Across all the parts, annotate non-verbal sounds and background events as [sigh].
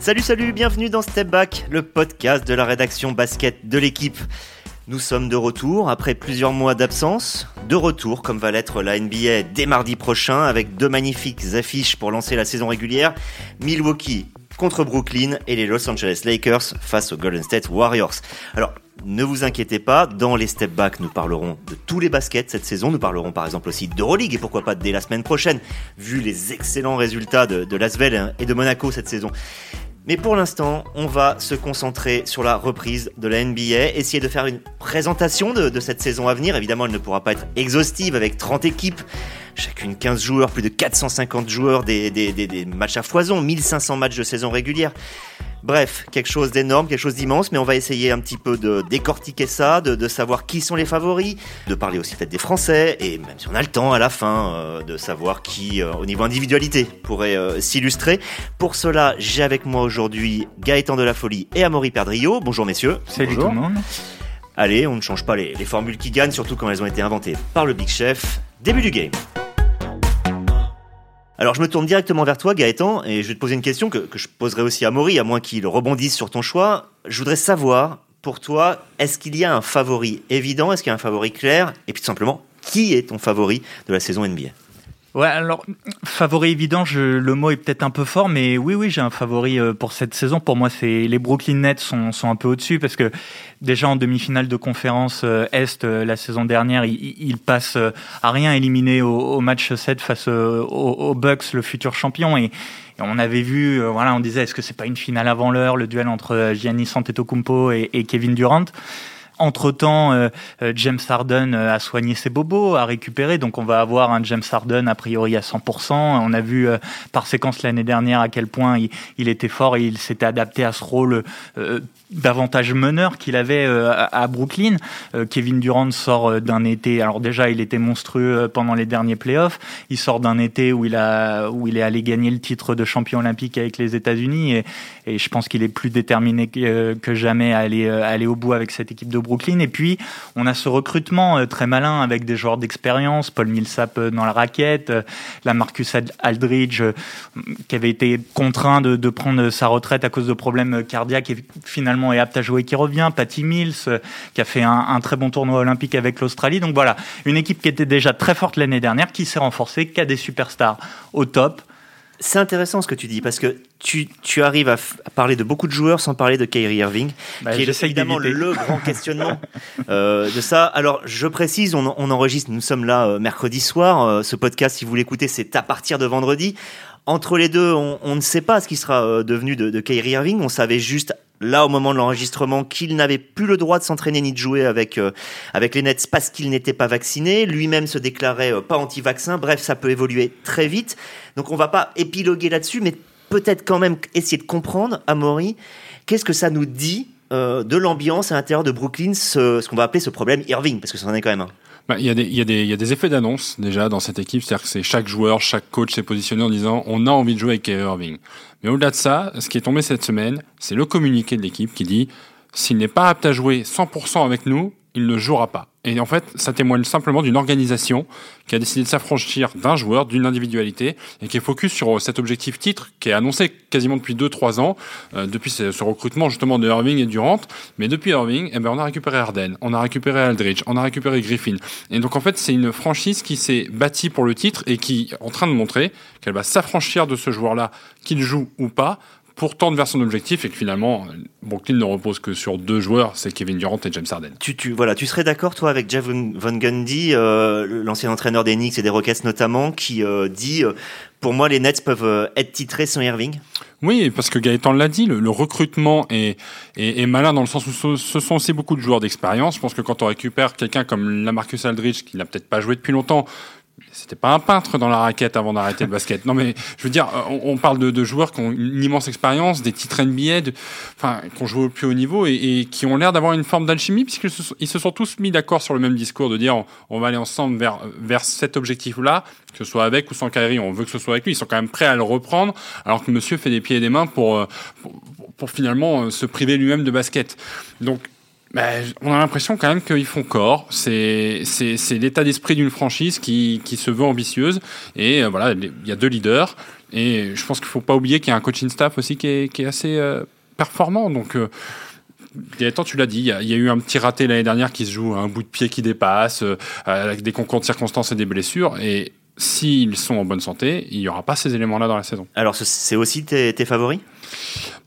Salut, salut, bienvenue dans Step Back, le podcast de la rédaction basket de l'équipe. Nous sommes de retour après plusieurs mois d'absence. De retour, comme va l'être la NBA dès mardi prochain, avec deux magnifiques affiches pour lancer la saison régulière. Milwaukee contre Brooklyn et les Los Angeles Lakers face aux Golden State Warriors. Alors, ne vous inquiétez pas, dans les step back, nous parlerons de tous les baskets cette saison. Nous parlerons par exemple aussi d'Euroleague et pourquoi pas dès la semaine prochaine, vu les excellents résultats de, de Lasvel et de Monaco cette saison. Mais pour l'instant, on va se concentrer sur la reprise de la NBA, essayer de faire une présentation de, cette saison à venir. Évidemment, elle ne pourra pas être exhaustive avec 30 équipes, chacune 15 joueurs, plus de 450 joueurs, des, des matchs à foison, 1500 matchs de saison régulière. Bref, quelque chose d'énorme, quelque chose d'immense, mais on va essayer un petit peu de décortiquer ça, de, de, savoir qui sont les favoris, de parler aussi peut-être des Français, et même si on a le temps à la fin, euh, de savoir qui, euh, au niveau individualité, pourrait euh, s'illustrer. Pour cela, j'ai avec moi aujourd'hui Gaëtan de la Folie et Amaury Perdrio. Bonjour messieurs. Salut Bonjour. tout le monde. Allez, on ne change pas les, les formules qui gagnent, surtout quand elles ont été inventées par le Big Chef. Début du game. Alors je me tourne directement vers toi Gaëtan et je vais te poser une question que, que je poserai aussi à Maury, à moins qu'il rebondisse sur ton choix. Je voudrais savoir, pour toi, est-ce qu'il y a un favori évident, est-ce qu'il y a un favori clair Et puis tout simplement, qui est ton favori de la saison NBA Ouais, alors favori évident, le mot est peut-être un peu fort, mais oui, oui, j'ai un favori euh, pour cette saison. Pour moi, c'est les Brooklyn Nets sont, sont un peu au-dessus parce que déjà en demi-finale de conférence euh, Est euh, la saison dernière, ils, ils passent à rien éliminé au, match 7 face aux, Bucks, le futur champion, et on avait vu, voilà, on disait est-ce que c'est pas une finale avant l'heure, le duel entre Giannis Antetokounmpo et, et Kevin Durant? Entre-temps, euh, James Harden a soigné ses bobos, a récupéré, donc on va avoir un James Harden a priori à 100%. On a vu euh, par séquence l'année dernière à quel point il, était fort et il s'était adapté à ce rôle euh, davantage meneur qu'il avait euh, à Brooklyn. Euh, Kevin Durant sort euh, d'un été, alors déjà il était monstrueux pendant les derniers playoffs, il sort d'un été où il a où il est allé gagner le titre de champion olympique avec les États-Unis et, je pense qu'il est plus déterminé que, que jamais à aller à aller au bout avec cette équipe de Brooklyn. Et puis on a ce recrutement très malin avec des joueurs d'expérience, Paul Millsap dans la raquette, la Marcus Aldridge qui avait été contraint de, prendre sa retraite à cause de problèmes cardiaques et finalement est apte à jouer qui revient, Patty Mills euh, qui a fait un, un très bon tournoi olympique avec l'Australie. Donc voilà, une équipe qui était déjà très forte l'année dernière, qui s'est renforcée, qui a des superstars au top. C'est intéressant ce que tu dis parce que tu, tu arrives à, à, parler de beaucoup de joueurs sans parler de Kyrie Irving, bah, qui est évidemment le, le, grand [laughs] questionnement euh, de ça. Alors je précise, on, on, enregistre, nous sommes là euh, mercredi soir. Euh, ce podcast, si vous l'écoutez, c'est à partir de vendredi. Entre les deux, on, ne sait pas ce qui sera euh, devenu de, de Kyrie Irving. On savait juste là au moment de l'enregistrement qu'il n'avait plus le droit de s'entraîner ni de jouer avec euh, avec les Nets parce qu'il n'était pas vacciné. Lui-même se déclarait euh, pas anti-vaccin. Bref, ça peut évoluer très vite. Donc on va pas épiloguer là-dessus, mais peut-être quand même essayer de comprendre, Amaury, qu'est-ce que ça nous dit de l'ambiance à l'intérieur de Brooklyn, ce, ce qu'on va appeler ce problème Irving, parce que c'en est quand même un. Bah, il, y a des, y y a des effets d'annonce déjà dans cette équipe, c'est-à-dire que c'est chaque joueur, chaque coach s'est positionné en disant on a envie de jouer avec Kyrie Irving. Mais au-delà de ça, ce qui est tombé cette semaine, c'est le communiqué de l'équipe qui dit s'il n'est pas apte à jouer 100% avec nous, il ne jouera pas. Et en fait, ça témoigne simplement d'une organisation qui a décidé de s'affranchir d'un joueur, d'une individualité, et qui est focus sur cet objectif titre qui est annoncé quasiment depuis 2-3 ans, euh, depuis ce, recrutement justement de Irving et Durant. Mais depuis Irving, eh ben, on a récupéré Arden, on a récupéré Aldridge, on a récupéré Griffin. Et donc en fait, c'est une franchise qui s'est bâtie pour le titre et qui est en train de montrer qu'elle va s'affranchir de ce joueur-là, qu'il joue ou pas, pour tendre vers son objectif et que finalement, Brooklyn ne repose que sur deux joueurs, c'est Kevin Durant et James Harden. Tu, tu, voilà, tu serais d'accord, toi, avec Jeff Van Gundy, euh, l'ancien entraîneur des Knicks et des Rockets notamment, qui euh, dit euh, Pour moi, les Nets peuvent être titrés sans Irving oui, parce que Gaëtan l'a dit, le, le recrutement est, est, est, malin dans le sens où ce, ce sont aussi beaucoup de joueurs d'expérience. Je pense que quand on récupère quelqu'un comme Lamarcus Aldridge, qui n'a peut-être pas joué depuis longtemps, c'était pas un peintre dans la raquette avant d'arrêter le basket. Non, mais je veux dire, on, parle de, de, joueurs qui ont une immense expérience, des titres NBA, de, enfin, qui ont joué au plus haut niveau et, qui ont l'air d'avoir une forme d'alchimie puisqu'ils se, sont tous mis d'accord sur le même discours de dire on, va aller ensemble vers, vers cet objectif-là, que ce soit avec ou sans Kyrie, on veut que ce soit avec lui. Ils sont quand même prêts à le reprendre, alors que monsieur fait des pieds et des mains pour, pour, pour finalement se priver lui-même de basket. Donc, Ben, on a l'impression quand même qu'ils font corps. C'est l'état d'esprit d'une franchise qui, se veut ambitieuse. Et euh, voilà, il y a deux leaders. Et je pense qu'il faut pas oublier qu'il y a un coaching staff aussi qui est, assez euh, performant. Donc euh, tu l'as dit, il y, a, eu un petit raté l'année dernière qui se joue, un bout de pied qui dépasse, avec des concours de circonstances et des blessures. Et s'ils sont en bonne santé, il n'y aura pas ces éléments-là dans la saison. Alors, c'est aussi tes favoris?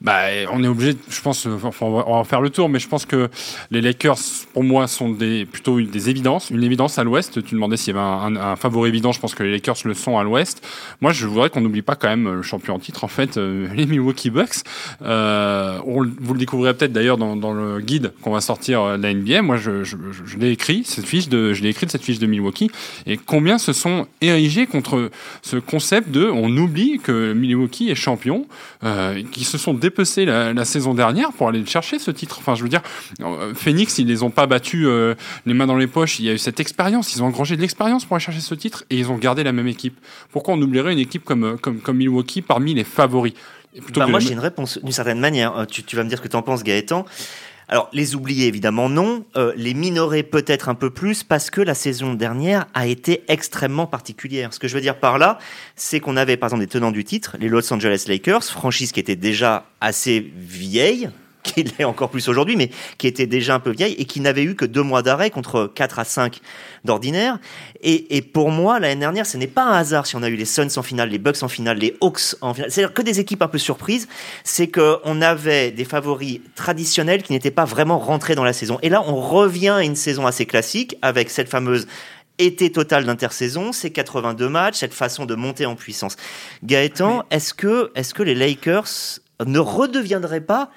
Bah, on est obligé, je pense, enfin, on va faire le tour, mais je pense que les Lakers, pour moi, sont des, plutôt des évidences, une évidence à l'ouest. Tu demandais s'il y avait un, un, favori évident, je pense que les Lakers le sont à l'ouest. Moi, je voudrais qu'on n'oublie pas quand même le champion en titre, en fait, euh, [laughs] les Milwaukee Bucks. Euh, on, vous le découvrirez peut-être d'ailleurs dans, dans, le guide qu'on va sortir euh, de la NBA. Moi, je, je, je l'ai écrit, cette fiche de, je l'ai écrit de cette fiche de Milwaukee. Et combien se sont érigés contre ce concept de, on oublie que Milwaukee est champion, euh, qui se sont dépecés la, la, saison dernière pour aller chercher ce titre. Enfin, je veux dire, euh, Phoenix, ils les ont pas battus euh, les mains dans les poches. Il y a eu cette expérience. Ils ont engrangé de l'expérience pour aller chercher ce titre et ils ont gardé la même équipe. Pourquoi on oublierait une équipe comme, euh, comme, comme Milwaukee parmi les favoris? Bah moi, j'ai une réponse d'une certaine manière. Tu, tu vas me dire ce que tu en penses, Gaëtan. Alors, les oublier, évidemment, non. Euh, les minorer peut-être un peu plus parce que la saison dernière a été extrêmement particulière. Ce que je veux dire par là, c'est qu'on avait, par exemple, des tenants du titre, les Los Angeles Lakers, franchise qui était déjà assez vieille, qui l'est encore plus aujourd'hui, mais qui était déjà un peu vieille et qui n'avait eu que deux mois d'arrêt contre 4 à 5 d'ordinaire. Et, et, pour moi, l'année dernière, ce n'est pas un hasard si on a eu les Suns en finale, les Bucks en finale, les Hawks en finale. C'est-à-dire que des équipes un peu surprises. C'est qu'on avait des favoris traditionnels qui n'étaient pas vraiment rentrés dans la saison. Et là, on revient à une saison assez classique avec cette fameuse été total d'intersaison, ces 82 matchs, cette façon de monter en puissance. Gaëtan, est-ce que, est-ce que les Lakers ne redeviendraient pas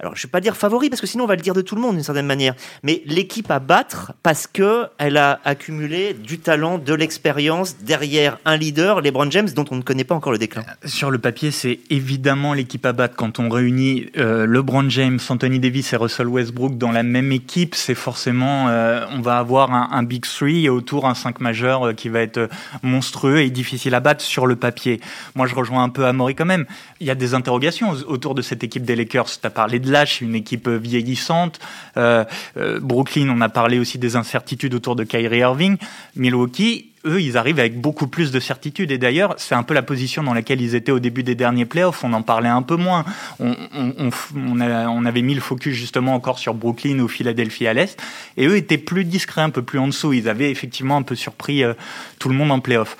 alors je ne vais pas dire favori parce que sinon on va le dire de tout le monde d'une certaine manière, mais l'équipe à battre parce que elle a accumulé du talent, de l'expérience derrière un leader, LeBron James, dont on ne connaît pas encore le déclin. Sur le papier, c'est évidemment l'équipe à battre quand on réunit euh, LeBron James, Anthony Davis et Russell Westbrook dans la même équipe. C'est forcément, euh, on va avoir un, big three et autour un 5 majeur euh, qui va être monstrueux et difficile à battre sur le papier. Moi, je rejoins un peu Amaury quand même. Il y a des interrogations autour de cette équipe des Lakers. Tu as parlé l'âge, une équipe vieillissante. Euh, euh, Brooklyn, on a parlé aussi des incertitudes autour de Kyrie Irving. Milwaukee, eux, ils arrivent avec beaucoup plus de certitude. Et d'ailleurs, c'est un peu la position dans laquelle ils étaient au début des derniers playoffs. On en parlait un peu moins. On, avait mis le focus justement encore sur Brooklyn ou Philadelphie à l'Est. Et eux étaient plus discrets, un peu plus en dessous. Ils avaient effectivement un peu surpris euh, tout le monde en playoff.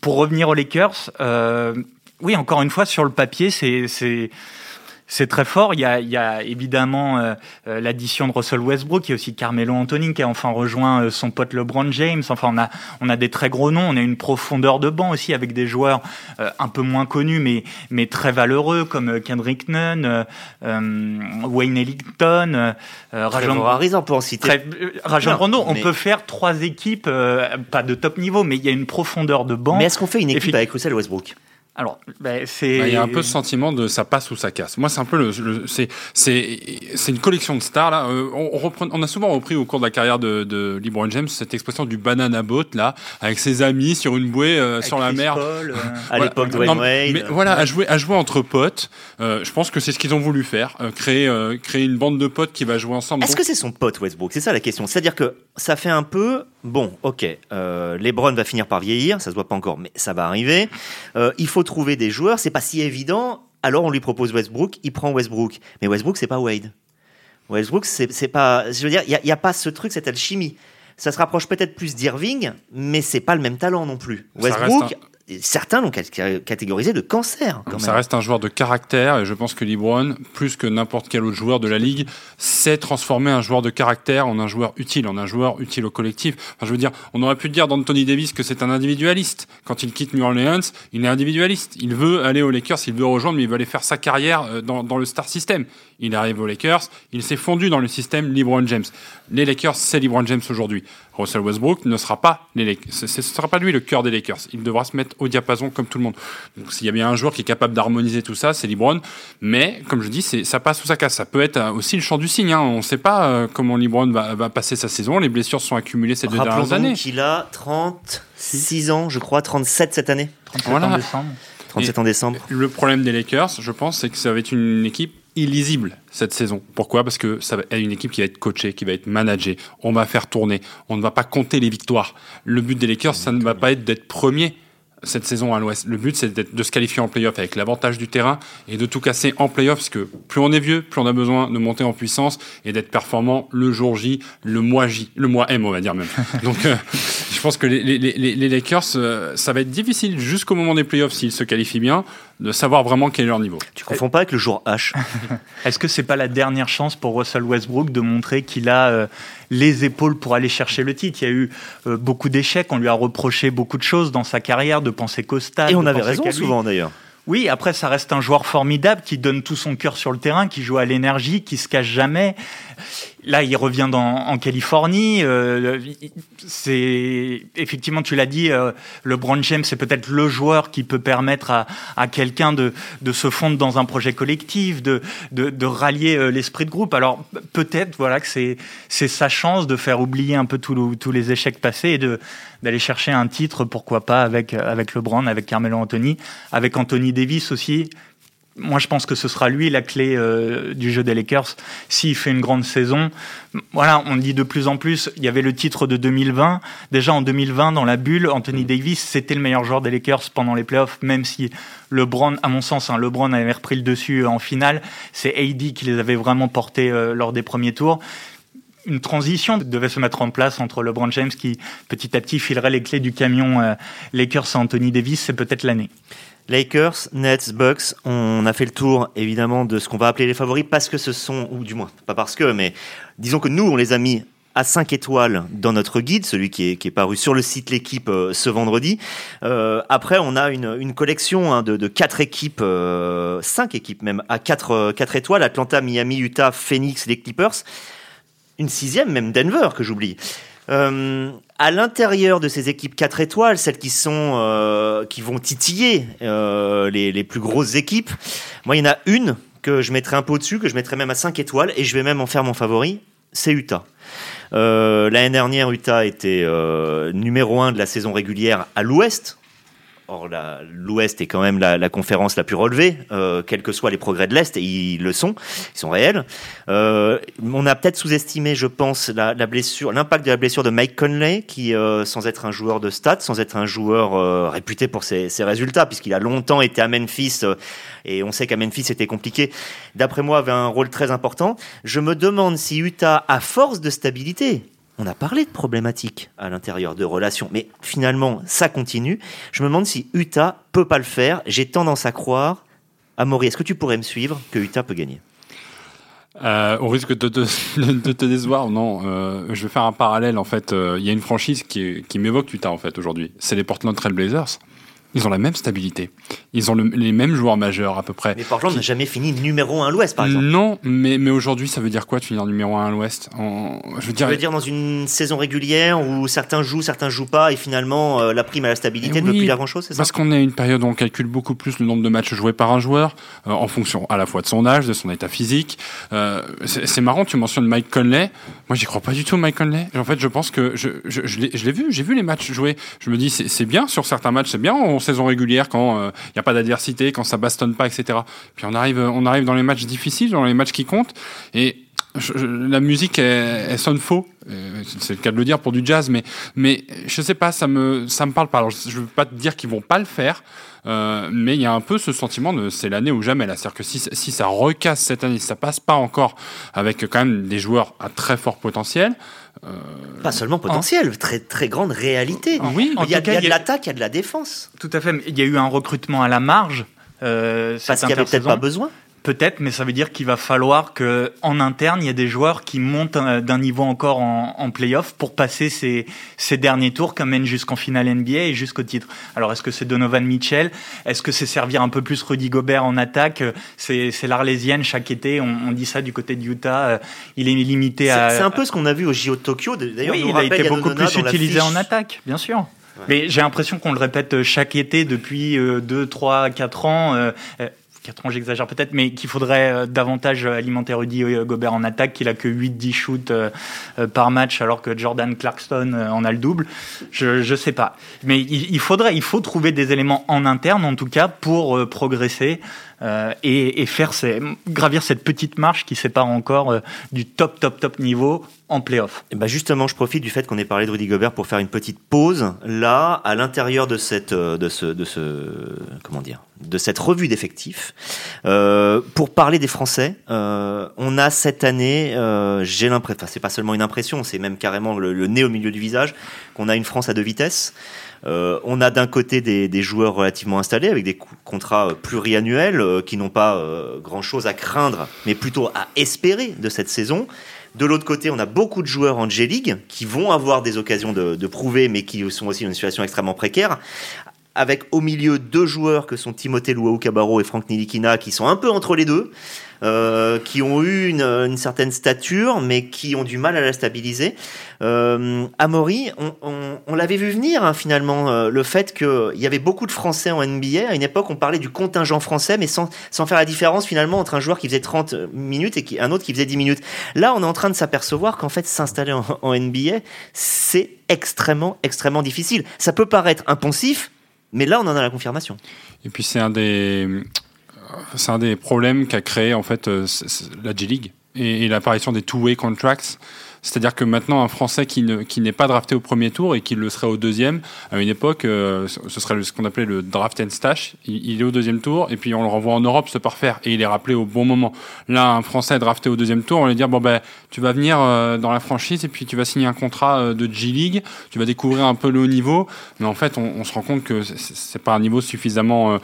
Pour revenir aux Lakers, oui, encore une fois, sur le papier, c'est c'est très fort. Il y a, il y a évidemment euh, euh, l'addition de Russell Westbrook, il y a aussi Carmelo Anthony qui a enfin rejoint euh, son pote LeBron James. Enfin, on a, on a des très gros noms. On a une profondeur de banc aussi avec des joueurs euh, un peu moins connus, mais, mais très valeureux comme Kendrick Nunn, euh, Wayne Ellington, Rajon Harris, on peut en citer. Très, Rajon Rondo. On peut faire trois équipes, pas de top niveau, mais il y a une profondeur de banc. Mais est-ce qu'on fait une équipe avec Russell Westbrook? Alors, ben, c'est. Il y a un peu ce sentiment de ça passe ou ça casse. Moi, c'est un peu le, le c'est c'est c'est une collection de stars là. Euh, on, on, reprend, on a souvent repris au cours de la carrière de, de LeBron James cette expression du banana boat là, avec ses amis sur une bouée euh, sur la Chris mer. Paul, euh... à l'époque de Wayne Wade. Mais voilà, à jouer à jouer entre potes. Euh, je pense que c'est ce qu'ils ont voulu faire, euh, créer créer une bande de potes qui va jouer ensemble. Est-ce Donc, que c'est son pote Westbrook? C'est ça la question. C'est-à-dire que ça fait un peu bon, ok. Euh, LeBron va finir par vieillir, ça se voit pas encore, mais ça va arriver. il faut trouver des joueurs c'est pas si évident. Alors on lui propose Westbrook, il prend Westbrook. Mais Westbrook, c'est pas Wade. Westbrook, c'est pas. Je veux dire, il n'y a, a, pas ce truc, cette alchimie. Ça se rapproche peut-être plus d'Irving, mais c'est pas le même talent non plus. Westbrook, certains l'ont catégorisé de cancer. Quand ça même. reste un joueur de caractère et je pense que LeBron, plus que n'importe quel autre joueur de la ligue, sait transformer un joueur de caractère en un joueur utile, en un joueur utile au collectif. Enfin, je veux dire, on aurait pu dire d'Anthony Davis que c'est un individualiste. Quand il quitte New Orleans, il est individualiste. Il veut aller aux Lakers, il veut rejoindre, mais il veut aller faire sa carrière dans, dans le star system. Il arrive aux Lakers, il s'est fondu dans le système LeBron James. Les Lakers, c'est LeBron James aujourd'hui. Russell Westbrook ne sera pas les Lakers. Ce ne sera pas lui le cœur des Lakers. Il devra se mettre au diapason comme tout le monde. Donc s'il y a bien un joueur qui est capable d'harmoniser tout ça, c'est LeBron. Mais comme je dis, c'est ça passe ou ça casse. Ça peut être aussi le champ du signe. Hein. On ne sait pas euh, comment LeBron va, va, passer sa saison. Les blessures sont accumulées ces deux dernières années. qu'il a 36 ans, je crois, 37 cette année. 37 voilà. en décembre. 37 en décembre. Le problème des Lakers, je pense, c'est que ça va être une équipe illisible cette saison. Pourquoi? Parce que ça va être une équipe qui va être coachée, qui va être managée. On va faire tourner. On ne va pas compter les victoires. Le but des Lakers, ça ne va pas être d'être premier cette saison à l'Ouest. Le but, c'est de se qualifier en playoff avec l'avantage du terrain et de tout casser en playoff, parce que plus on est vieux, plus on a besoin de monter en puissance et d'être performant le jour J, le mois J, le mois M, on va dire même. Donc, euh, je pense que les, les, les, Lakers, euh, ça va être difficile jusqu'au moment des playoffs, s'ils se qualifient bien, de savoir vraiment quel est leur niveau. Tu confonds pas avec le jour H [laughs] Est-ce que c'est pas la dernière chance pour Russell Westbrook de montrer qu'il a euh, les épaules pour aller chercher le titre? Il y a eu euh, beaucoup d'échecs, on lui a reproché beaucoup de choses dans sa carrière, de penser qu'au stade. Et on avait raison souvent d'ailleurs. Oui, après, ça reste un joueur formidable qui donne tout son cœur sur le terrain, qui joue à l'énergie, qui se cache jamais. Là, il revient en Californie. Euh, c'est effectivement, tu l'as dit, euh, LeBron James, c'est peut-être le joueur qui peut permettre à, à quelqu'un de, de, se fondre dans un projet collectif, de, de, de rallier euh, l'esprit de groupe. Alors peut-être, voilà, que c'est c'est sa chance de faire oublier un peu tous les échecs passés et de d'aller chercher un titre, pourquoi pas avec avec LeBron, avec Carmelo Anthony, avec Anthony Davis aussi, moi, je pense que ce sera lui la clé euh, du jeu des Lakers. S'il fait une grande saison, voilà, on dit de plus en plus. Il y avait le titre de 2020. Déjà en 2020, dans la bulle, Anthony Davis, c'était le meilleur joueur des Lakers pendant les playoffs, même si LeBron, à mon sens, hein, LeBron avait repris le dessus en finale. C'est AD qui les avait vraiment portés euh, lors des premiers tours une transition devait se mettre en place entre LeBron James qui petit à petit filerait les clés du camion euh, Lakers à Anthony Davis, c'est peut-être l'année. Lakers, Nets, Bucks, on a fait le tour évidemment de ce qu'on va appeler les favoris parce que ce sont, ou du moins, pas parce que, mais disons que nous, on les a mis à 5 étoiles dans notre guide, celui qui est, qui est paru sur le site L'équipe euh, ce vendredi. Euh, après, on a une, collection hein, de, de 4 équipes, euh, 5 équipes même, à 4, 4 étoiles, Atlanta, Miami, Utah, Phoenix, les Clippers. Une sixième, même Denver, que j'oublie. Euh, à l'intérieur de ces équipes 4 étoiles, celles qui sont euh, qui vont titiller euh, les, les, plus grosses équipes, moi il y en a une que je mettrai un peu au-dessus, que je mettrai même à 5 étoiles, et je vais même en faire mon favori, c'est Utah. L'année dernière, Utah était numéro 1 de la saison régulière à l'ouest, Or, l'Ouest est quand même la, la, conférence la plus relevée, euh, quels que soient les progrès de l'Est, et ils le sont, ils sont réels. Euh, on a peut-être sous-estimé, je pense, la, la blessure, l'impact de la blessure de Mike Conley, qui, euh, sans être un joueur de stats, sans être un joueur euh, réputé pour ses, ses résultats, puisqu'il a longtemps été à Memphis, euh, et on sait qu'à Memphis c'était compliqué, d'après moi avait un rôle très important. Je me demande si Utah, à force de stabilité, on a parlé de problématiques à l'intérieur de relations, mais finalement, ça continue. Je me demande si Utah peut pas le faire. J'ai tendance à croire. Amaury, est-ce que tu pourrais me suivre que Utah peut gagner? Euh, au risque de, de, [laughs] de, te décevoir, non. Euh, je vais faire un parallèle. En fait, euh, il y a une franchise qui, qui m'évoque Utah en fait aujourd'hui. C'est les Portland Trail Blazers ils ont la même stabilité. Ils ont les mêmes joueurs majeurs à peu près. Mais Portland n'a jamais fini numéro 1 à l'Ouest, par exemple. Non, mais, mais aujourd'hui, ça veut dire quoi de finir numéro 1 à l'Ouest en... Je veux dire... Ça veut dire dans une saison régulière où certains jouent, certains jouent pas, et finalement la prime à la stabilité ne veut plus dire grand-chose, c'est ça? Parce qu'on est à une période où on calcule beaucoup plus le nombre de matchs joués par un joueur, euh, en fonction à la fois de son âge, de son état physique. Euh, c'est marrant, tu mentionnes Mike Conley. Moi, j'y crois pas du tout, Mike Conley. En fait, je pense que je, je, je l'ai vu, j'ai vu les matchs joués. Je me dis, c'est bien sur certains matchs, c'est bien en saison régulière quand il euh, n'y a pas d'adversité, quand ça bastonne pas, etc. Puis on arrive, on arrive dans les matchs difficiles, dans les matchs qui comptent, et la musique, elle, sonne faux. Euh, c'est le cas de le dire pour du jazz, mais mais je sais pas, ça me ça me parle pas. Alors je veux pas te dire qu'ils vont pas le faire, euh, mais il y a un peu ce sentiment de c'est l'année ou jamais. C'est-à-dire que si si ça recasse cette année, si ça passe pas encore avec quand même des joueurs à très fort potentiel. Euh, pas seulement potentiel, très très grande réalité. Ah oui, il y a, il y a de l'attaque, il y a de la défense. Tout à fait. Il y a eu un recrutement à la marge. Euh, Parce qu'il n'y avait peut-être pas besoin. Peut-être, mais ça veut dire qu'il va falloir que en interne, il y ait des joueurs qui montent d'un niveau encore en, en playoff pour passer ces, ces derniers tours, qui mènent jusqu'en finale NBA et jusqu'au titre. Alors, est-ce que c'est Donovan Mitchell? Est-ce que c'est servir un peu plus Rudy Gobert en attaque? C'est l'Arlésienne chaque été. On, on, dit ça du côté de Utah. Euh, il est limité à. C'est un peu ce qu'on a vu au JO de Tokyo. D'ailleurs, oui, il a été beaucoup plus utilisé en attaque, bien sûr. Ouais. Mais j'ai l'impression qu'on le répète chaque été depuis 2, 3, 4 ans. Euh, 4 ans, j'exagère peut-être, mais qu'il faudrait davantage alimenter Rudy Gobert en attaque, qu'il a que 8-10 shoots par match, alors que Jordan Clarkson en a le double. Je ne sais pas. Mais il, faudrait, il faut trouver des éléments en interne, en tout cas, pour progresser. Euh, et, faire gravir cette petite marche qui sépare encore euh, du top, top, top niveau en playoff. Et ben justement, je profite du fait qu'on ait parlé de Rudy Gobert pour faire une petite pause là, à l'intérieur de cette, euh, de ce, de ce, comment dire, de cette revue d'effectifs, euh, pour parler des Français. Euh, on a cette année, euh, j'ai l'impression, c'est pas seulement une impression, c'est même carrément le, nez au milieu du visage, qu'on a une France à deux vitesses. On a d'un côté des, joueurs relativement installés avec des contrats pluriannuels qui n'ont pas grand-chose à craindre, mais plutôt à espérer de cette saison. De l'autre côté, on a beaucoup de joueurs en J-League qui vont avoir des occasions de, prouver, mais qui sont aussi dans une situation extrêmement précaire. Avec au milieu deux joueurs que sont Timothée Luau Cabarro et Franck Nilikina qui sont un peu entre les deux. Euh, qui ont eu une, certaine stature, mais qui ont du mal à la stabiliser. Euh, Amaury, on, l'avait vu venir hein, finalement, euh, le fait qu'il y avait beaucoup de Français en NBA. À une époque, on parlait du contingent français, mais sans, faire la différence finalement entre un joueur qui faisait 30 minutes et un autre qui faisait 10 minutes. Là, on est en train de s'apercevoir qu'en fait, s'installer en, en NBA, c'est extrêmement, extrêmement difficile. Ça peut paraître impensif, mais là, on en a la confirmation. Et puis, c'est un des c'est un des problèmes qu'a créé en fait euh, la G-League et, et l'apparition des two-way contracts c'est-à-dire que maintenant, un Français qui, ne, qui n'est pas drafté au premier tour et qui le serait au deuxième, à une époque, euh, ce serait ce qu'on appelait le draft and stash. Il, est au deuxième tour et puis on le renvoie en Europe se parfaire et il est rappelé au bon moment. Là, un Français drafté au deuxième tour, on lui dire bon ben tu vas venir euh, dans la franchise et puis tu vas signer un contrat euh, de G League, tu vas découvrir un peu le haut niveau, mais en fait, on, se rend compte que c'est pas un niveau suffisamment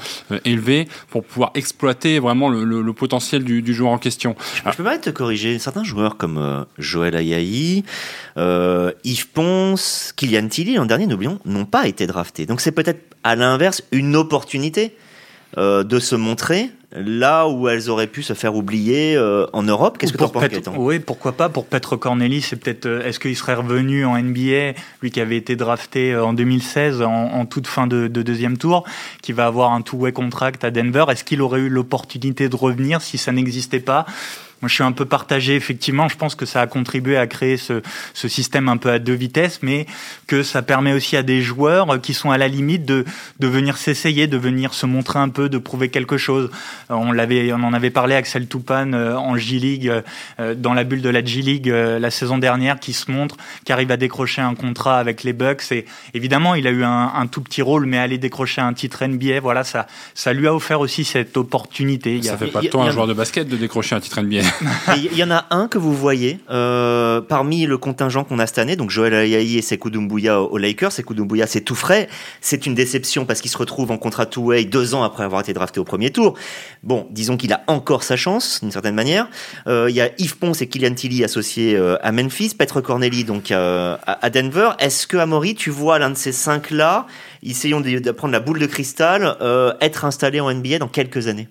élevé pour pouvoir exploiter vraiment le, potentiel du, joueur en question. Je, je peux pas te corriger. Certains joueurs comme Joël Ayaï euh, Yves Ponce, Kylian Tilly l'an dernier, n'oublions, n'ont pas été draftés. Donc c'est peut-être à l'inverse une opportunité euh, de se montrer là où elles auraient pu se faire oublier euh, en Europe. Qu'est-ce que tu penses, Gaëtan? Oui, pourquoi pas pour Petre Corneli, c'est peut-être euh, est-ce qu'il serait revenu en NBA, lui qui avait été drafté euh, en 2016 en, en toute fin de, de, deuxième tour, qui va avoir un two-way contract à Denver, est-ce qu'il aurait eu l'opportunité de revenir si ça n'existait pas? Moi, je suis un peu partagé. Effectivement, je pense que ça a contribué à créer ce, ce, système un peu à deux vitesses, mais que ça permet aussi à des joueurs qui sont à la limite de, de venir s'essayer, de venir se montrer un peu, de prouver quelque chose. Euh, on l'avait, on en avait parlé Axel Toupane euh, en J League, euh, dans la bulle de la J League la saison dernière, qui se montre, qui arrive à décrocher un contrat avec les Bucks. Et évidemment, il a eu un, un tout petit rôle, mais aller décrocher un titre NBA, voilà, ça, ça lui a offert aussi cette opportunité. Ça fait pas de temps un joueur de basket de décrocher un titre NBA. Il y en a un que vous voyez euh, parmi le contingent qu'on a cette année, donc Joël Ayayi et Sekou Doumbouya aux Lakers. Sekou Doumbouya, c'est tout frais. C'est une déception parce qu'il se retrouve en contrat two-way deux ans après avoir été drafté au premier tour. Bon, disons qu'il a encore sa chance, d'une certaine manière. Euh, il y a Yves Ponce et Kylian Tilly associés euh, à Memphis, Petre Corneli donc euh, à Denver. Est-ce que Amaury, tu vois l'un de ces cinq-là, essayons de, prendre la boule de cristal, être installé en NBA dans quelques années?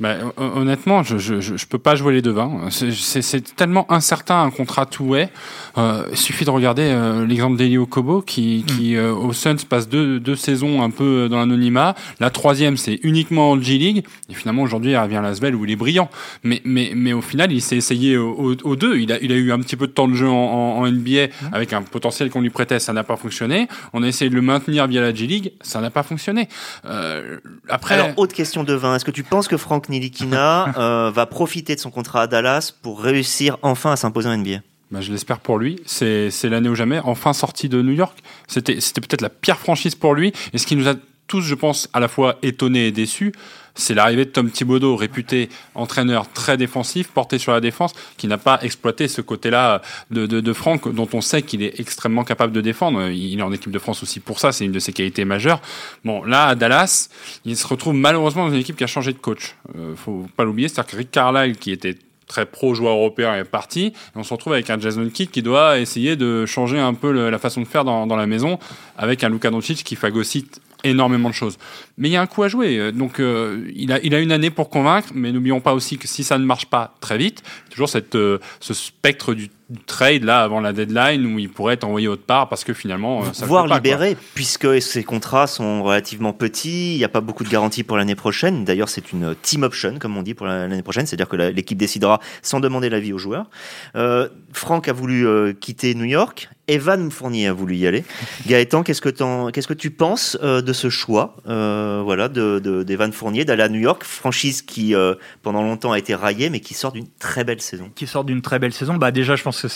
Bah, honnêtement, je, je, je, peux pas jouer les devins. C'est tellement incertain un contrat two-way. Euh, il suffit de regarder euh, l'exemple d'Elio Kobo qui, mm. qui euh, au Suns passe deux, deux saisons un peu dans l'anonymat. La troisième, c'est uniquement en G-League. Et finalement, aujourd'hui, il revient à Lasvel où il est brillant. Mais, mais, mais au final, il s'est essayé aux, aux, deux. Il a, il a eu un petit peu de temps de jeu en, en, en NBA mm. avec un potentiel qu'on lui prêtait. Ça n'a pas fonctionné. On a essayé de le maintenir via la G-League. Ça n'a pas fonctionné. Euh, après. Alors, autre question de vin. Est-ce que tu penses que Franck Nilikina euh, va profiter de son contrat à Dallas pour réussir enfin à s'imposer en NBA bah, je l'espère pour lui. C'est l'année ou jamais. Enfin sorti de New York. C'était peut-être la pire franchise pour lui. Et ce qui nous a tous, je pense, à la fois étonnés et déçus, c'est l'arrivée de Tom Thibodeau, réputé entraîneur très défensif, porté sur la défense, qui n'a pas exploité ce côté-là de, de, de, Franck, dont on sait qu'il est extrêmement capable de défendre. Il est en équipe de France aussi pour ça, c'est une de ses qualités majeures. Bon, là, à Dallas, il se retrouve malheureusement dans une équipe qui a changé de coach. Euh, faut pas l'oublier, c'est-à-dire que Rick Carlisle, qui était très pro joueur européen est parti. On se retrouve avec un Jason Kidd qui doit essayer de changer un peu la façon de faire dans, dans, la maison, avec un Luka Doncic qui phagocyte énormément de choses. Mais il y a un coup à jouer. Donc euh, il, a, il a une année pour convaincre, mais n'oublions pas aussi que si ça ne marche pas très vite, toujours cette, euh, ce spectre du trade là avant la deadline où il pourrait être envoyé autre part parce que finalement ça voire libéré puisque ses contrats sont relativement petits il n'y a pas beaucoup de garanties pour l'année prochaine. D'ailleurs c'est une team option comme on dit pour l'année prochaine. C'est-à-dire que l'équipe décidera sans demander l'avis aux joueurs. Euh, Franck a voulu euh, quitter New York Evan Fournier a voulu y aller. Gaëtan, qu'est-ce que, tu penses euh, de ce choix euh, voilà, d'Evan de, Fournier d'aller à New York, franchise qui euh, pendant longtemps a été raillée, mais qui sort d'une très belle saison? Qui sort d'une très belle saison. Bah, déjà, je pense que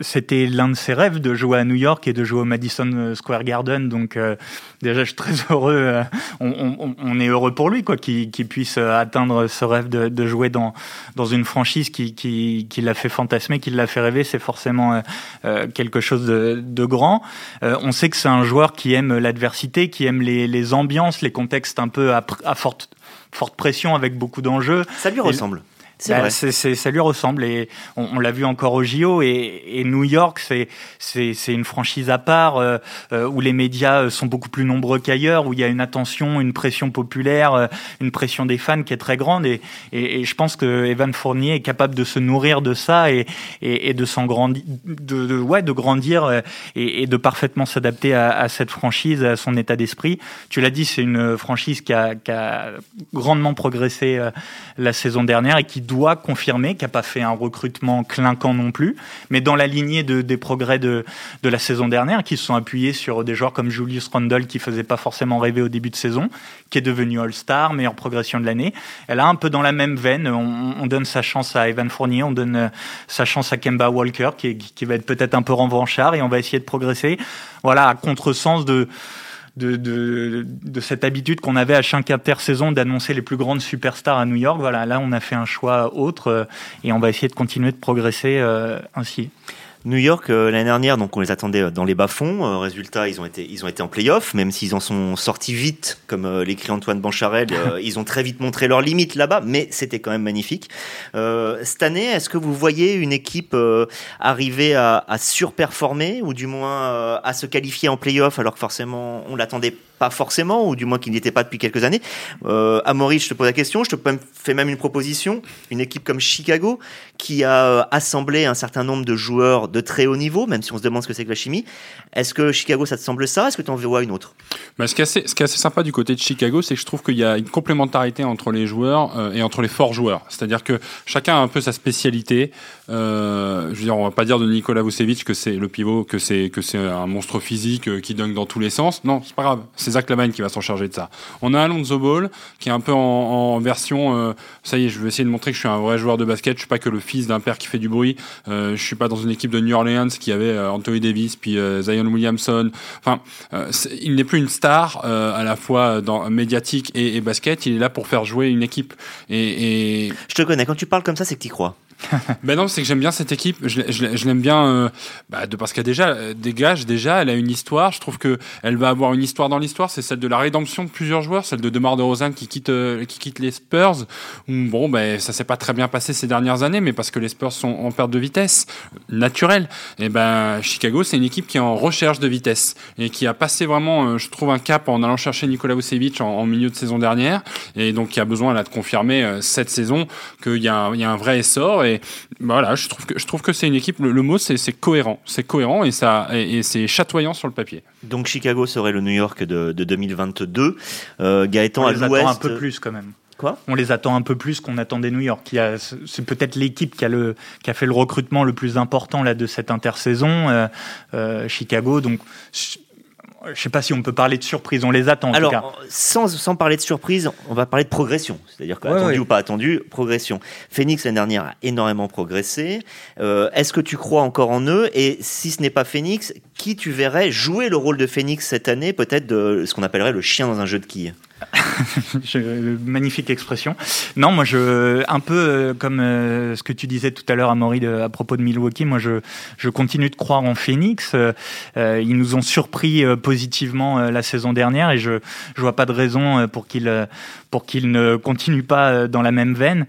c'était l'un de ses rêves de jouer à New York et de jouer au Madison Square Garden. Donc, déjà, je suis très [laughs] heureux. On, est heureux pour lui quoi, qu'il, puisse atteindre ce rêve de, jouer dans, une franchise qui, qui, l'a fait fantasmer, qui l'a fait rêver. C'est forcément quelque chose de, grand. Euh, on sait que c'est un joueur qui aime l'adversité, qui aime les, ambiances, les contextes un peu à, forte, forte pression avec beaucoup d'enjeux. Ça lui ressemble. Bah, ça lui ressemble et on, l'a vu encore au JO et, New York c'est une franchise à part euh, euh, où les médias euh, sont beaucoup plus nombreux qu'ailleurs où il y a une attention une pression populaire une pression des fans qui est très grande et, et, je pense que Evan Fournier est capable de se nourrir de ça et, et, de s'en grandir de, de, ouais de grandir et, de parfaitement s'adapter à, à, cette franchise à son état d'esprit. Tu l'as dit c'est une franchise qui a, qui a grandement progressé la saison dernière et qui doit confirmer, qui n'a pas fait un recrutement clinquant non plus, mais dans la lignée de, des progrès de, de la saison dernière, qui se sont appuyés sur des joueurs comme Julius Randle, qui faisait pas forcément rêver au début de saison, qui est devenu All-Star, meilleure progression de l'année. Elle a un peu dans la même veine. On, donne sa chance à Evan Fournier, on donne euh, sa chance à Kemba Walker, qui, qui va être peut-être un peu revanchard, et on va essayer de progresser. Voilà, à contresens de de, de, cette habitude qu'on avait à chaque intersaison d'annoncer les plus grandes superstars à New York. Voilà, là, on a fait un choix autre euh, et on va essayer de continuer de progresser euh, ainsi. New York euh, l'année dernière, donc on les attendait dans les bas-fonds. résultat, ils ont été ils ont été en play-off, même s'ils en sont sortis vite, comme l'écrit Antoine Bancharel. [laughs] ils ont très vite montré leurs limites là-bas, mais c'était quand même magnifique. cette année, est-ce que vous voyez une équipe arriver à, à, surperformer ou du moins à se qualifier en play-off alors que forcément on l'attendait pas forcément, ou du moins qu'il n'y était pas depuis quelques années. Euh, Amaury, je te pose la question, je te fais même une proposition. Une équipe comme Chicago, qui a euh, assemblé un certain nombre de joueurs de très haut niveau, même si on se demande ce que c'est que la chimie. Est-ce que Chicago, ça te semble ça? Est-ce que tu en vois une autre? Bah, ce, qui est assez, qui sympa du côté de Chicago, c'est que je trouve qu'il y a une complémentarité entre les joueurs euh, et entre les forts joueurs. C'est-à-dire que chacun a un peu sa spécialité. Euh, je veux dire, on va pas dire de Nikola Vucevic que c'est le pivot, que c'est un monstre physique euh, qui dunk dans tous les sens. Non, c'est pas grave. C'est Zach Lavine qui va s'en charger de ça. On a Alonso Ball qui est un peu en, version. Euh, ça y est, je vais essayer de montrer que je suis un vrai joueur de basket. Je suis pas que le fils d'un père qui fait du bruit. Euh, je suis pas dans une équipe de New Orleans qui avait euh, Anthony Davis puis Zion Williamson. Enfin, il n'est plus une star à la fois dans médiatique et, et, basket. Il est là pour faire jouer une équipe. Et, et... je te connais. Quand tu parles comme ça, c'est que tu crois [laughs] ben non, c'est que j'aime bien cette équipe. Je, je, l'aime bien euh, bah, de parce qu'elle déjà euh, dégage déjà. Elle a une histoire. Je trouve que elle va avoir une histoire dans l'histoire. C'est celle de la rédemption de plusieurs joueurs, celle de Demar Derozan qui quitte euh, qui quitte les Spurs. bon, ben ça s'est pas très bien passé ces dernières années, mais parce que les Spurs sont en perte de vitesse naturelle. Et ben Chicago, c'est une équipe qui est en recherche de vitesse et qui a passé vraiment, je trouve, un cap en allant chercher Nikola Vucevic en, milieu de saison dernière, et donc qui a besoin là de confirmer cette saison qu'il y y a un vrai essor et voilà, je trouve que je trouve que c'est une équipe. Le, mot c'est cohérent, c'est cohérent et ça et, c'est chatoyant sur le papier. Donc Chicago serait le New York de, 2022. Euh, Gaëtan On à les attend un peu plus quand même. Quoi? On les attend un peu plus qu'on attendait New York. C'est peut-être l'équipe qui a le qui a fait le recrutement le plus important là de cette intersaison. Euh, euh, Chicago, donc je ne sais pas si on peut parler de surprise, on les attend en Alors, tout cas. Sans, sans parler de surprise, on va parler de progression. C'est-à-dire qu'attendu ou pas attendu, progression. Phoenix l'année dernière a énormément progressé. Euh, est-ce que tu crois encore en eux? Et si ce n'est pas Phoenix, qui tu verrais jouer le rôle de Phoenix cette année Peut-être de ce qu'on appellerait le chien dans un jeu de quilles? [laughs] magnifique expression. Non, moi, je, un peu euh, comme euh, ce que tu disais tout à l'heure, Amaury, à propos de Milwaukee, moi, je, je continue de croire en Phoenix. Euh, ils nous ont surpris positivement la saison dernière et je, je vois pas de raison pour qu'ils pour qu'il ne continue pas dans la même veine.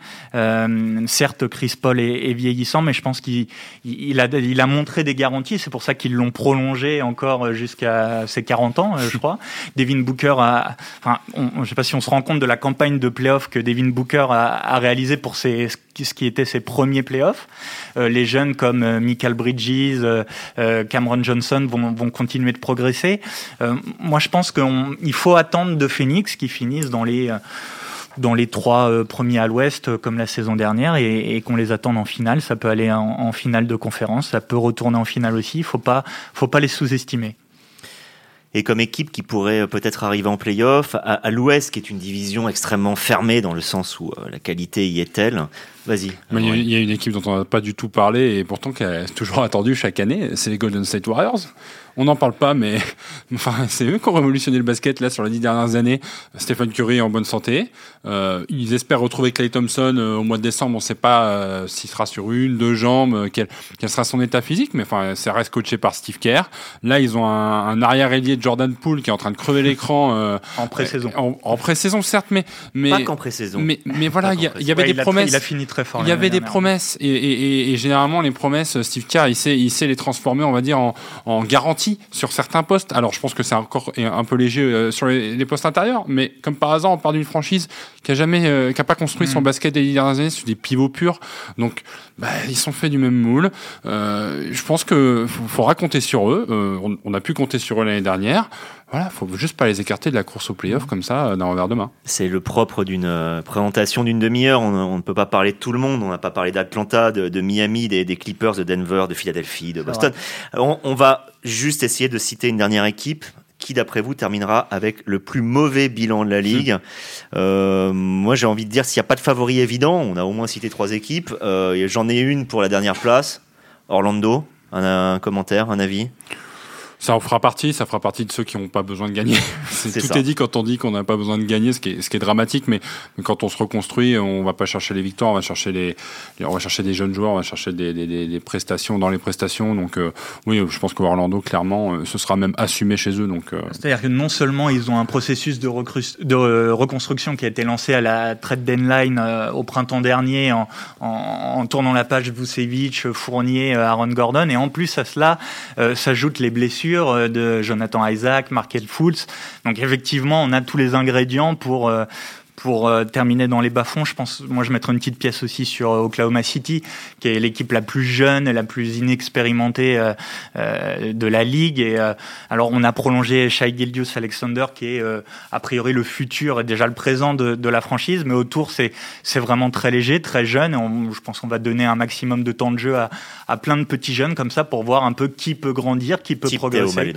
certes, Chris Paul est, vieillissant, mais je pense qu'il il a, il a montré des garanties. C'est pour ça qu'ils l'ont prolongé encore jusqu'à ses 40 ans, je crois. [laughs] Devin Booker a, enfin, je ne sais pas si on se rend compte de la campagne de playoff que Devin Booker a, a réalisé pour ses, ce qui était ses premiers playoffs. Euh, les jeunes comme euh, Michael Bridges, euh, Cameron Johnson vont, vont, continuer de progresser. moi, je pense qu'il faut attendre de Phoenix qui finissent dans les dans les trois premiers à l'Ouest comme la saison dernière et, qu'on les attende en finale. Ça peut aller en, finale de conférence, ça peut retourner en finale aussi. Il faut pas, faut pas les sous-estimer et comme équipe qui pourrait euh, peut-être arriver en playoff, à, à l'Ouest, qui est une division extrêmement fermée dans le sens où euh, la qualité y est telle. Vas-y. Il y, a une équipe dont on n'a pas du tout parlé et pourtant qui est toujours attendue chaque année, c'est les Golden State Warriors on n'en parle pas, mais [laughs] enfin, c'est eux qui ont révolutionné le basket là sur les dix dernières années. Stephen Curry est en bonne santé. Euh, ils espèrent retrouver Clay Thompson euh, au mois de décembre. On ne sait pas euh, s'il sera sur une, deux jambes, euh, quel, quel, sera son état physique, mais enfin, ça reste coaché par Steve Kerr. Là, ils ont un, un arrière ailier de Jordan Poole qui est en train de crever l'écran en pré-saison. En, pré-saison, certes, mais mais pas qu'en pré-saison. Mais mais voilà, il y, avait des promesses. il a fini très fort. Il y avait des promesses et, et, et, généralement les promesses, Steve Kerr, il sait il sait les transformer, on va dire, en, en garantie sur certains postes. Alors, je pense que c'est encore un peu léger euh, sur les, postes intérieurs, mais comme par hasard, on part d'une franchise qui a jamais, euh, qui a pas construit son mm. basket des dernières années sur des pivots purs. Donc, bah, ils sont faits du même moule. Euh, je pense que faudra compter sur eux. on, a pu compter sur eux l'année dernière. Voilà, faut juste pas les écarter de la course au playoff comme ça d'un revers de main. C'est le propre d'une présentation d'une demi-heure. On, ne peut pas parler de tout le monde. On n'a pas parlé d'Atlanta, de, Miami, des, Clippers, de Denver, de Philadelphie, de Boston. On, on, va juste essayer de citer une dernière équipe qui, d'après vous, terminera avec le plus mauvais bilan de la ligue. Euh, moi, j'ai envie de dire, s'il n'y a pas de favori évident, on a au moins cité trois équipes. Euh, J'en ai une pour la dernière place, Orlando. un commentaire, un avis? Ça en fera partie, ça fera partie de ceux qui n'ont pas besoin de gagner. [laughs] tout est dit quand on dit qu'on n'a pas besoin de gagner, ce qui est, ce qui est dramatique, mais, quand on se reconstruit, on va pas chercher les victoires, on va chercher les, on va chercher des jeunes joueurs, on va chercher des, des, des prestations dans les prestations. Donc euh, oui, je pense que Orlando, clairement, euh, ce sera même assumé chez eux. Donc euh. c'est-à-dire que non seulement ils ont un processus de, de reconstruction qui a été lancé à la trade deadline au printemps dernier en, en, tournant la page Vucevic, Fournier, Aaron Gordon, et en plus à cela s'ajoutent les blessures euh, de Jonathan Isaac, Markel Fultz. Donc effectivement, on a tous les ingrédients pour euh, pour euh, terminer dans les bas-fonds, je pense, moi je mettrais une petite pièce aussi sur Oklahoma City, qui est l'équipe la plus jeune et la plus inexpérimentée de la ligue. Et alors on a prolongé Shai Gildius Alexander, qui est a priori le futur et déjà le présent de, de la franchise, mais autour c'est c'est vraiment très léger, très jeune. Et je pense qu'on va donner un maximum de temps de jeu à, à plein de petits jeunes comme ça pour voir un peu qui peut grandir, qui peut progresser.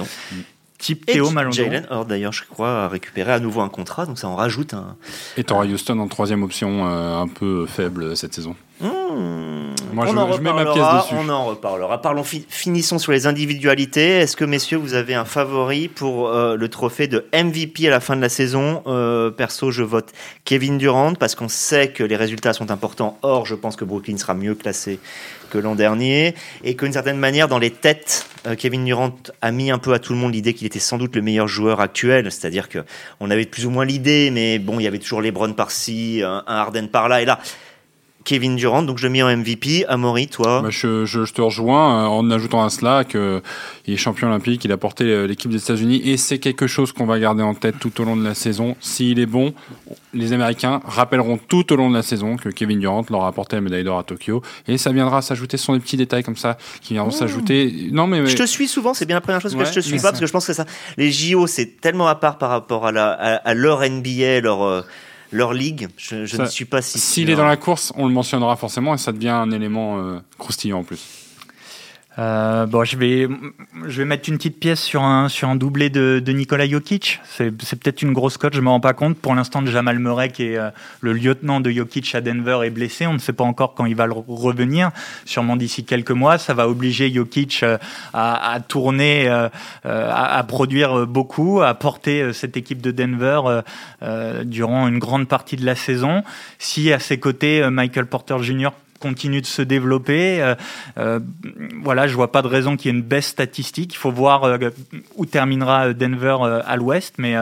Type Théo Maledon. Jalen d'ailleurs, je crois, a récupéré à nouveau un contrat, donc ça en rajoute un. Et t'auras Houston en troisième option, euh, un peu faible cette saison. Mmh. Moi, on je, en je mets ma pièce dessus. On en reparlera. Parlons, finissons sur les individualités. Est-ce que, messieurs, vous avez un favori pour euh, le trophée de MVP à la fin de la saison? Euh, Perso, je vote Kevin Durant parce qu'on sait que les résultats sont importants. Or, je pense que Brooklyn sera mieux classé que l'an dernier et qu'une certaine manière, dans les têtes, euh, Kevin Durant a mis un peu à tout le monde l'idée qu'il était sans doute le meilleur joueur actuel. C'est-à-dire que on avait plus ou moins l'idée, mais bon, il y avait toujours LeBron par-ci, un Harden par-là et là. Kevin Durant, donc je le mets en MVP. Amaury, toi bah, je, je, te rejoins euh, en ajoutant à cela qu'il est champion olympique, il a porté euh, l'équipe des États-Unis et c'est quelque chose qu'on va garder en tête tout au long de la saison. S'il est bon, les Américains rappelleront tout au long de la saison que Kevin Durant leur a apporté la médaille d'or à Tokyo et ça viendra s'ajouter. Ce sont des petits détails comme ça qui viendront mmh. s'ajouter. Non, mais, je te suis souvent, c'est bien la première chose que je te suis pas parce que je pense que ça, les JO, c'est tellement à part par rapport à, la, à, leur NBA, leur. Euh, leur ligue. Je, ne suis pas si. S'il est dans la course, on le mentionnera forcément et ça devient un élément euh, croustillant en plus. Euh, bon, je vais, je vais mettre une petite pièce sur un, sur un doublé de, de Nikola Jokic. C'est, peut-être une grosse cote, je me rends pas compte. Pour l'instant, Jamal Murray, qui est euh, le lieutenant de Jokic à Denver, est blessé. On ne sait pas encore quand il va revenir. Sûrement d'ici quelques mois. Ça va obliger Jokic euh, à, à tourner, euh, à, à, produire beaucoup, à porter cette équipe de Denver durant une grande partie de la saison. Si à ses côtés, Michael Porter Jr continue de se développer. Euh, euh, voilà, je vois pas de raison qu'il y ait une baisse statistique. Il faut voir euh, où terminera Denver à l'ouest, mais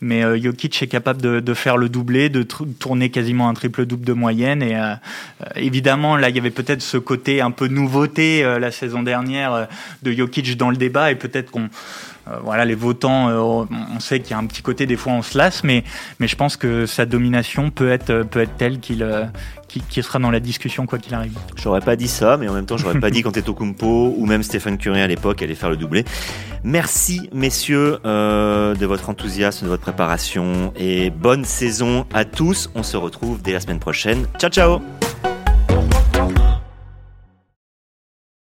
mais Jokic est capable de, faire le doublé, de tourner quasiment un triple double de moyenne. Et évidemment, là, il y avait peut-être ce côté un peu nouveauté la saison dernière de Jokic dans le débat, et peut-être qu'on voilà, les votants, on sait qu'il y a un petit côté des fois on se lasse, mais mais je pense que sa domination peut être peut être telle qu'il qui, sera dans la discussion quoi qu'il arrive. J'aurais pas dit ça, mais en même temps, j'aurais pas dit quand Kumpo ou même Stéphane Curé à l'époque allait faire le doublé. Merci messieurs euh, de votre enthousiasme, de votre préparation et bonne saison à tous. On se retrouve dès la semaine prochaine. Ciao ciao